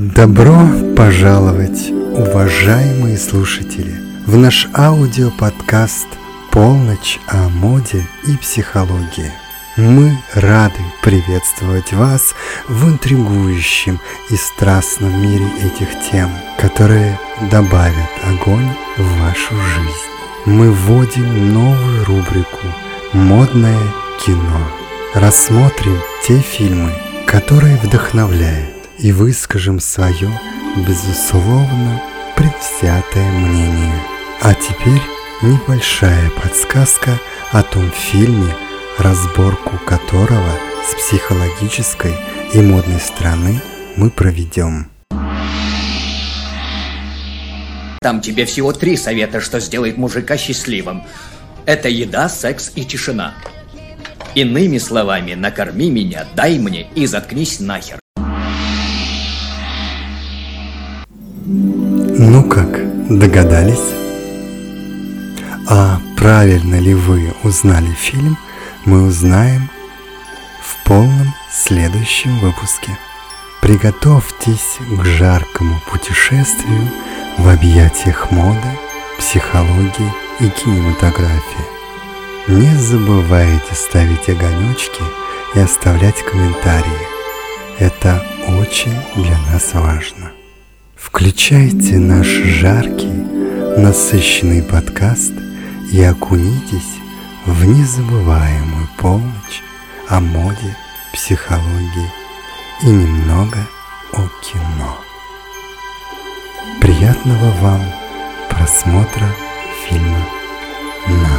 Добро пожаловать, уважаемые слушатели, в наш аудиоподкаст «Полночь о моде и психологии». Мы рады приветствовать вас в интригующем и страстном мире этих тем, которые добавят огонь в вашу жизнь. Мы вводим новую рубрику «Модное кино». Рассмотрим те фильмы, которые вдохновляют и выскажем свое, безусловно, предвзятое мнение. А теперь небольшая подсказка о том фильме, разборку которого с психологической и модной стороны мы проведем. Там тебе всего три совета, что сделает мужика счастливым. Это еда, секс и тишина. Иными словами, накорми меня, дай мне и заткнись нахер. Ну как, догадались? А правильно ли вы узнали фильм, мы узнаем в полном следующем выпуске. Приготовьтесь к жаркому путешествию в объятиях моды, психологии и кинематографии. Не забывайте ставить огонечки и оставлять комментарии. Это очень для нас важно. Включайте наш жаркий, насыщенный подкаст и окунитесь в незабываемую полночь о моде, психологии и немного о кино. Приятного вам просмотра фильма «На».